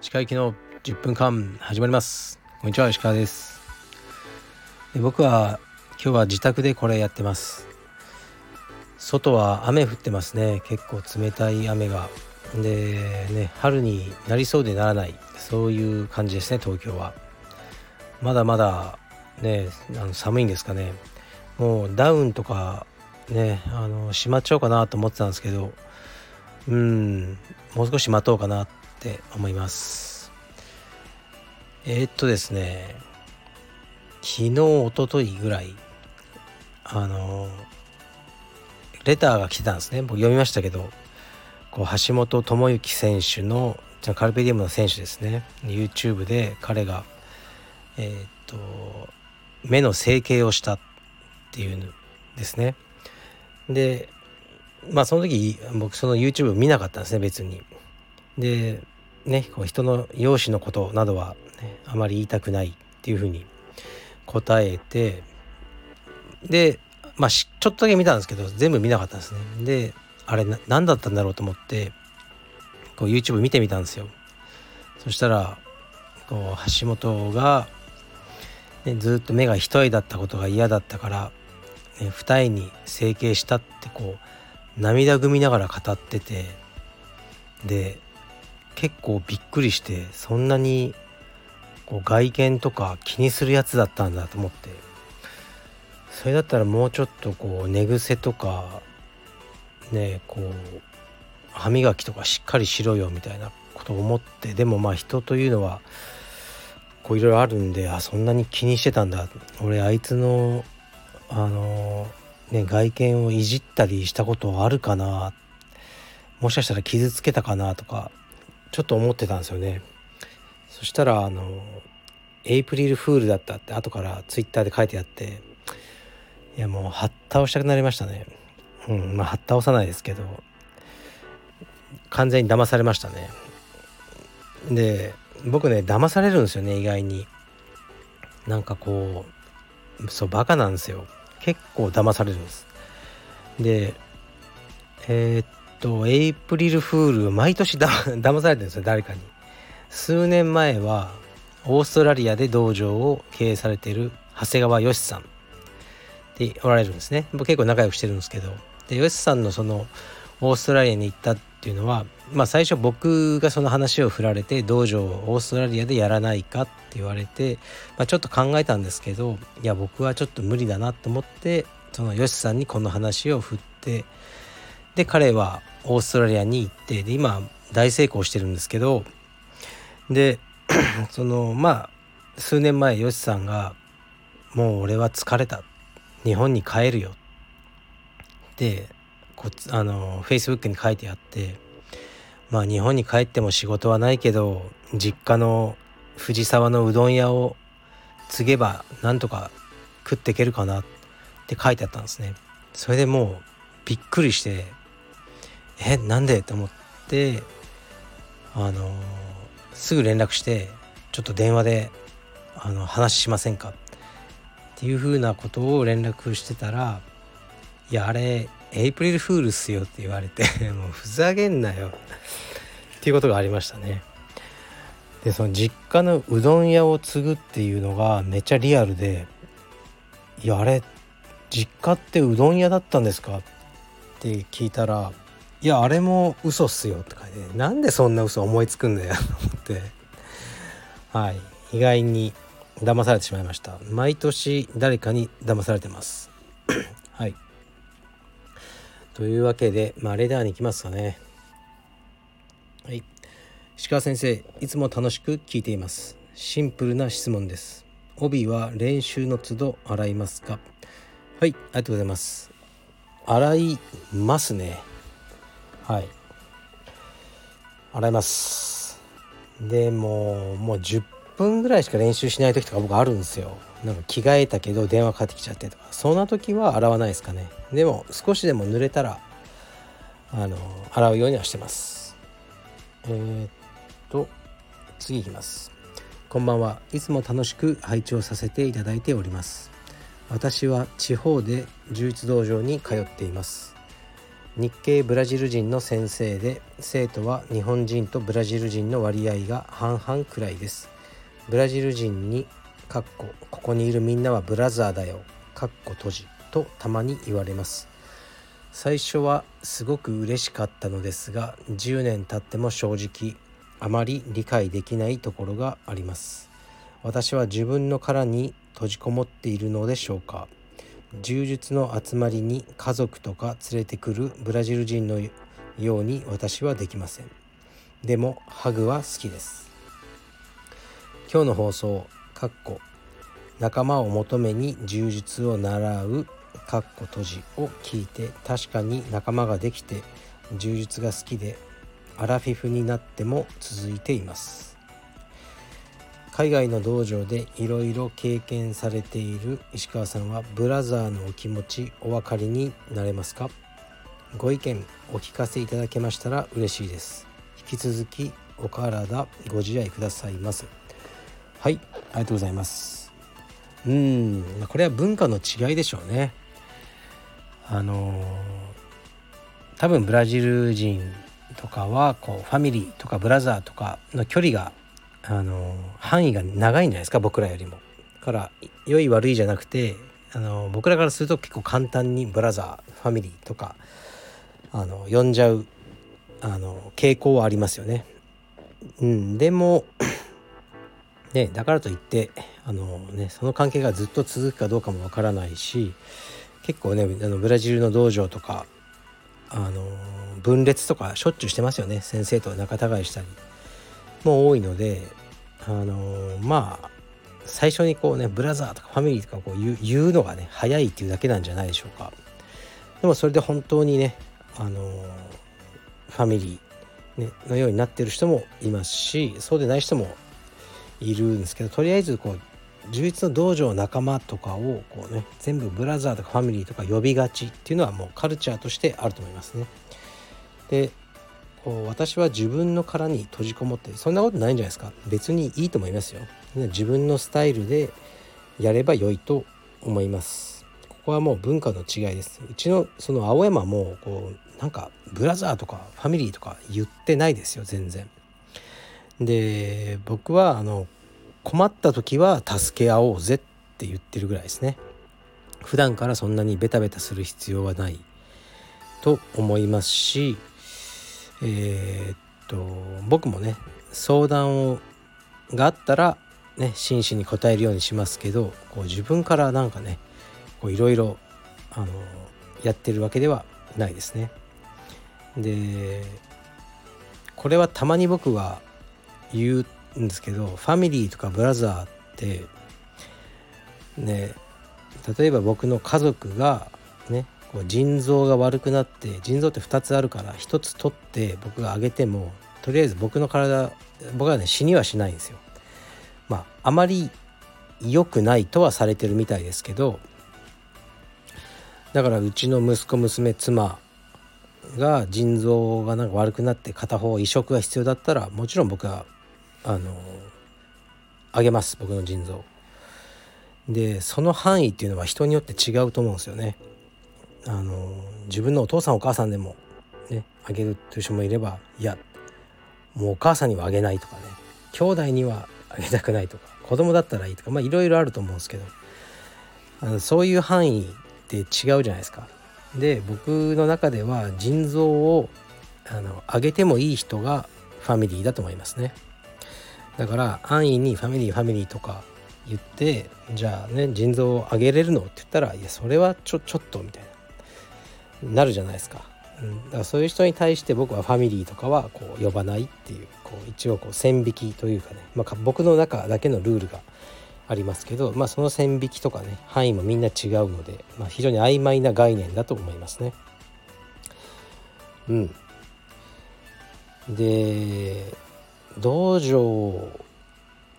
石川行きの10分間始まります。こんにちは石川です。で僕は今日は自宅でこれやってます。外は雨降ってますね。結構冷たい雨が。でね春になりそうでならない。そういう感じですね東京は。まだまだねあの寒いんですかね。もうダウンとかねあのしまっちゃおうかなと思ってたんですけどうんもう少し待とうかなって思います。えー、っとですね昨日おとといぐらいあのレターが来てたんですね。僕読みましたけどこう橋本智之選手のじゃカルペディウムの選手ですね。YouTube で彼がえー、っと目の整形をしたっていうんですね。でまあその時僕その YouTube 見なかったんですね別に。でねこう人の容姿のことなどは、ね、あまり言いたくないっていうふうに答えてでまあちょっとだけ見たんですけど全部見なかったんですね。であれ何だったんだろうと思ってこう YouTube 見てみたんですよ。そしたらこう橋本が、ね、ずっと目が一重だったことが嫌だったから、二重に整形したってこう涙ぐみながら語っててで結構びっくりしてそんなにこう外見とか気にするやつだったんだと思って。それだったらもうちょっとこう寝癖とかねこう歯磨きとかしっかりしろよみたいなことを思ってでもまあ人というのはこういろいろあるんであそんなに気にしてたんだ。俺あいつのあのね外見をいじったりしたことはあるかな。もしかしたら傷つけたかなとかちょっと思ってたんですよね。そしたらあのエイプリルフールだったって後からツイッターで書いてあっていやもうはっ倒したくなりましたね。うんまあはっ倒さないですけど完全に騙されましたね。で僕ね騙されるんですよね意外に。なんかこうそうバカなんですよ。結構騙されるんです。でえー、っとエイプリルフール毎年だ 騙されてるんですよ誰かに。数年前はオーストラリアで道場を経営されている長谷川よしさん。でおられるんですね。僕結構仲良くしてるんですけど。でよしさんのそのオーストラリアに行ったっていうのはまあ最初僕がその話を振られて道場をオーストラリアでやらないかって言われて、まあ、ちょっと考えたんですけどいや僕はちょっと無理だなと思ってそのよしさんにこの話を振ってで彼はオーストラリアに行ってで今大成功してるんですけどで そのまあ数年前よしさんが「もう俺は疲れた。日本に帰るよ」ってこあのフェイスブックに書いてあってまあ日本に帰っても仕事はないけど実家の藤沢のうどん屋を継げばなんとか食っていけるかなって書いてあったんですね。それでもうびっくりしてえなんで？と思ってあのすぐ連絡してちょっと電話であの話しませんか？っていうふうなことを連絡してたらいやあれエイプリルフールっすよって言われて もうふざけんなよ。っていうことがありましたね。でその実家のうどん屋を継ぐっていうのがめっちゃリアルでいやあれ実家ってうどん屋だったんですか？って聞いたらいやあれも嘘っすよって書いてなんでそんな嘘思いつくんだよ？と思って。はい。意外に騙されてしまいました。毎年誰かに騙されてます。というわけでまあレダーに行きますかね。はい。石川先生いつも楽しく聞いています。シンプルな質問です。帯は練習の都度洗いますか？はいありがとうございます。洗いますね。はい。洗います。でももう10分ぐらいしか練習しない時とか僕あるんですよ。なんか着替えたけど電話かかってきちゃってとか。そんな時は洗わないですかね。でも少しでも濡れたらあの洗うようにはしてます。えー、っと次いきます。こんばんは。いつも楽しく拝聴させていただいております。私は地方で柔術道場に通っています。日系ブラジル人の先生で生徒は日本人とブラジル人の割合が半々くらいです。ブラジル人にかっこここにいるみんなはブラザーだよかっこ閉じとたまに言われます。最初はすごく嬉しかったのですが10年経っても正直あまり理解できないところがあります。私は自分の殻に閉じこもっているのでしょうか。柔術の集まりに家族とか連れてくるブラジル人のように私はできません。でもハグは好きです。今日の放送かっこ仲間を求めに柔術を習うかっこ閉じを聞いて確かに仲間ができて柔術が好きでアラフィフになっても続いています。海外の道場でいろいろ経験されている石川さんはブラザーのお気持ちお分かりになれますか？ご意見お聞かせいただけましたら嬉しいです。引き続きお体ご自愛くださいませはいありがとうございますうんこれは文化の違いでしょうねあの多分ブラジル人とかはこうファミリーとかブラザーとかの距離があの範囲が長いんじゃないですか僕らよりも。から良い悪いじゃなくてあの僕らからすると結構簡単にブラザーファミリーとかあの呼んじゃうあの傾向はありますよね。うん、でもね、だからといってあの、ね、その関係がずっと続くかどうかもわからないし結構ねあのブラジルの道場とかあの分裂とかしょっちゅうしてますよね。先生と仲違いしたりも多いのであのまあ最初にこうねブラザーとかファミリーとかこう言うのがね早いっていうだけなんじゃないでしょうか。でもそれで本当にねあのファミリー、ね、のようになってる人もいますしそうでない人もいるんですけどとりあえずこう充実の道場仲間とかをこうね全部ブラザーとかファミリーとか呼びがちっていうのはもうカルチャーとしてあると思いますね。でこう私は自分の殻に閉じこもってそんなことないんじゃないですか別にいいと思いますよ。自分のスタイルでやれば良いと思います。ここはもう文化の違いです。うちのその青山もこうなんかブラザーとかファミリーとか言ってないですよ全然。で僕はあの困った時は助け合おうぜって言ってるぐらいですね普段からそんなにベタベタする必要はないと思いますしえー、っと僕もね相談をがあったらね真摯に答えるようにしますけどこう自分からなんかねいろいろやってるわけではないですね。でこれはたまに僕は言うんですけどファミリーとかブラザーってね例えば僕の家族がねこう腎臓が悪くなって腎臓って2つあるから1つ取って僕があげてもとりあえず僕の体僕はね死にはしないんですよ。まああまり良くないとはされてるみたいですけどだからうちの息子娘妻が腎臓がなんか悪くなって片方移植が必要だったらもちろん僕はあのあげます僕の腎臓でその範囲っていうのは人によって違うと思うんですよねあの自分のお父さんお母さんでもねあげるという人もいればいやもうお母さんにはあげないとかね兄弟にはあげたくないとか子供だったらいいとかまあいろいろあると思うんですけどあのそういう範囲って違うじゃないですか。で僕の中では腎臓をあの上げてもいい人がファミリーだと思いますね。だから安易にファミリーファミリーとか言ってじゃあね腎臓を上げれるのって言ったらいやそれはちょちょっとみたいななるじゃないですか,、うん、だからそういう人に対して僕はファミリーとかはこう呼ばないっていうこう一応こう線引きというかね、まあ、僕の中だけのルールがありますけど、まあ、その線引きとかね範囲もみんな違うので、まあ、非常に曖昧な概念だと思いますね。うん、で道場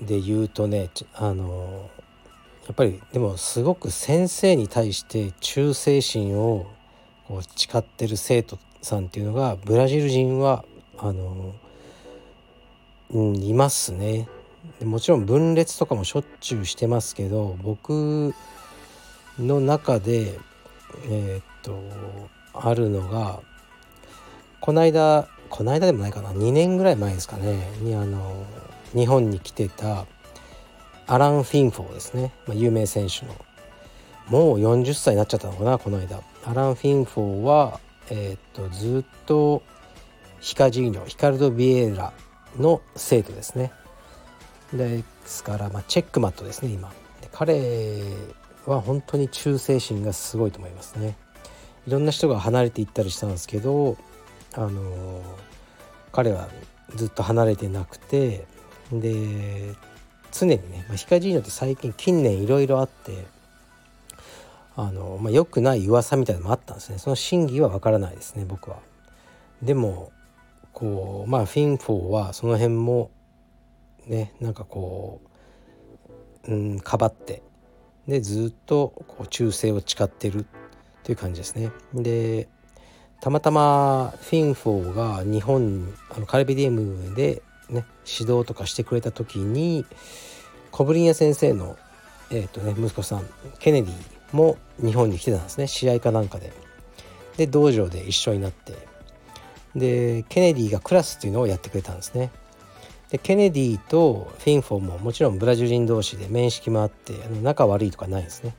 で言うとねあのやっぱりでもすごく先生に対して忠誠心をこう誓ってる生徒さんっていうのがブラジル人はあの、うん、いますね。もちろん分裂とかもしょっちゅうしてますけど僕の中でえー、っとあるのがこの間この間でもないかな。2年ぐらい前ですかね。にあの日本に来てたアラン・フィンフォーですね、まあ、有名選手の。もう40歳になっちゃったのかなこの間。アラン・フィンフォーは、えー、っとずっとヒカジーニョヒカルド・ビエラの生徒ですね。ですから、まあ、チェックマットですね今。彼は本当に忠誠心がすごいと思いますね。いろんな人が離れていったりしたんですけどあのー、彼はずっと離れてなくてで常にね、まあ、ヒカジーニョって最近近年いろいろあってあの、まあ、良くない噂みたいなのもあったんですねその真偽はわからないですね僕は。でもこうまあフィンフォーはその辺もねなんかこううんかばってでずっとこう忠誠を誓ってるという感じですね。でたまたまフィンフォーが日本あのカルペディエムでね指導とかしてくれた時にコブリーニャ先生の、えーとね、息子さんケネディも日本に来てたんですね試合かなんかで。で道場で一緒になってでケネディがクラスっていうのをやってくれたんですね。でケネディとフィンフォーももちろんブラジル人同士で面識もあって仲悪いとかないんですね。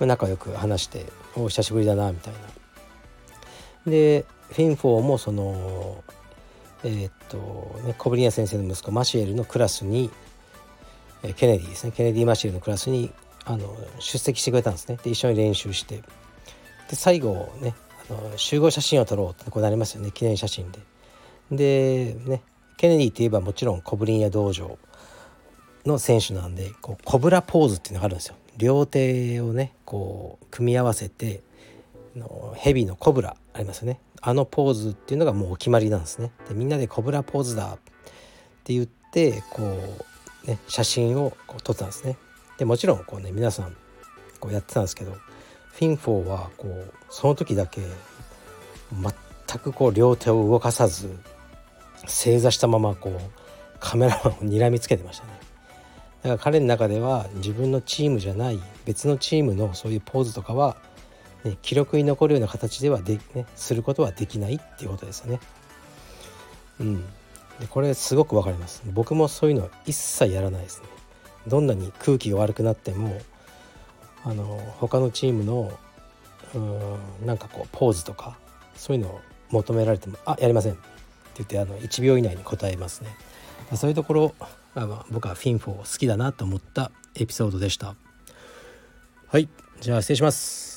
仲良く話して「お久しぶりだな」みたいな。でフィンフォーもそのえー、っとねコブリーニャ先生の息子マシエルのクラスにケネディですねケネディ・マシエルのクラスにあの出席してくれたんですねで一緒に練習してで最後ねあの集合写真を撮ろうってこうなりますよね記念写真で。でねケネディといえばもちろんコブリンヤ道場の選手なんでこうコブラポーズっていうのがあるんですよ。両手をねこう組み合わせてのヘビのコブラありますよね。あのポーズっていうのがもうお決まりなんですね。でみんなでコブラポーズだ。って言ってこう、ね、写真をこう撮ったんですね。でもちろんこうね皆さんこうやってたんですけどフィンフォーはこうその時だけ全くこう両手を動かさず正座したままこうカメラマンを睨みつけてましたね。だから彼の中では自分のチームじゃない別のチームのそういうポーズとかはね、記録に残るような形ではで、ね、することはできないっていうことですよね。うん、でこれすごくわかります。僕もそういうの一切やらないですね。どんなに空気が悪くなってもあの他のチームのうんなんかこうポーズとかそういうのを求められても「あやりません」って言ってあの1秒以内に答えますね。そういうところあまあ僕はフィンフォー好きだなと思ったエピソードでした。はいじゃあ失礼します。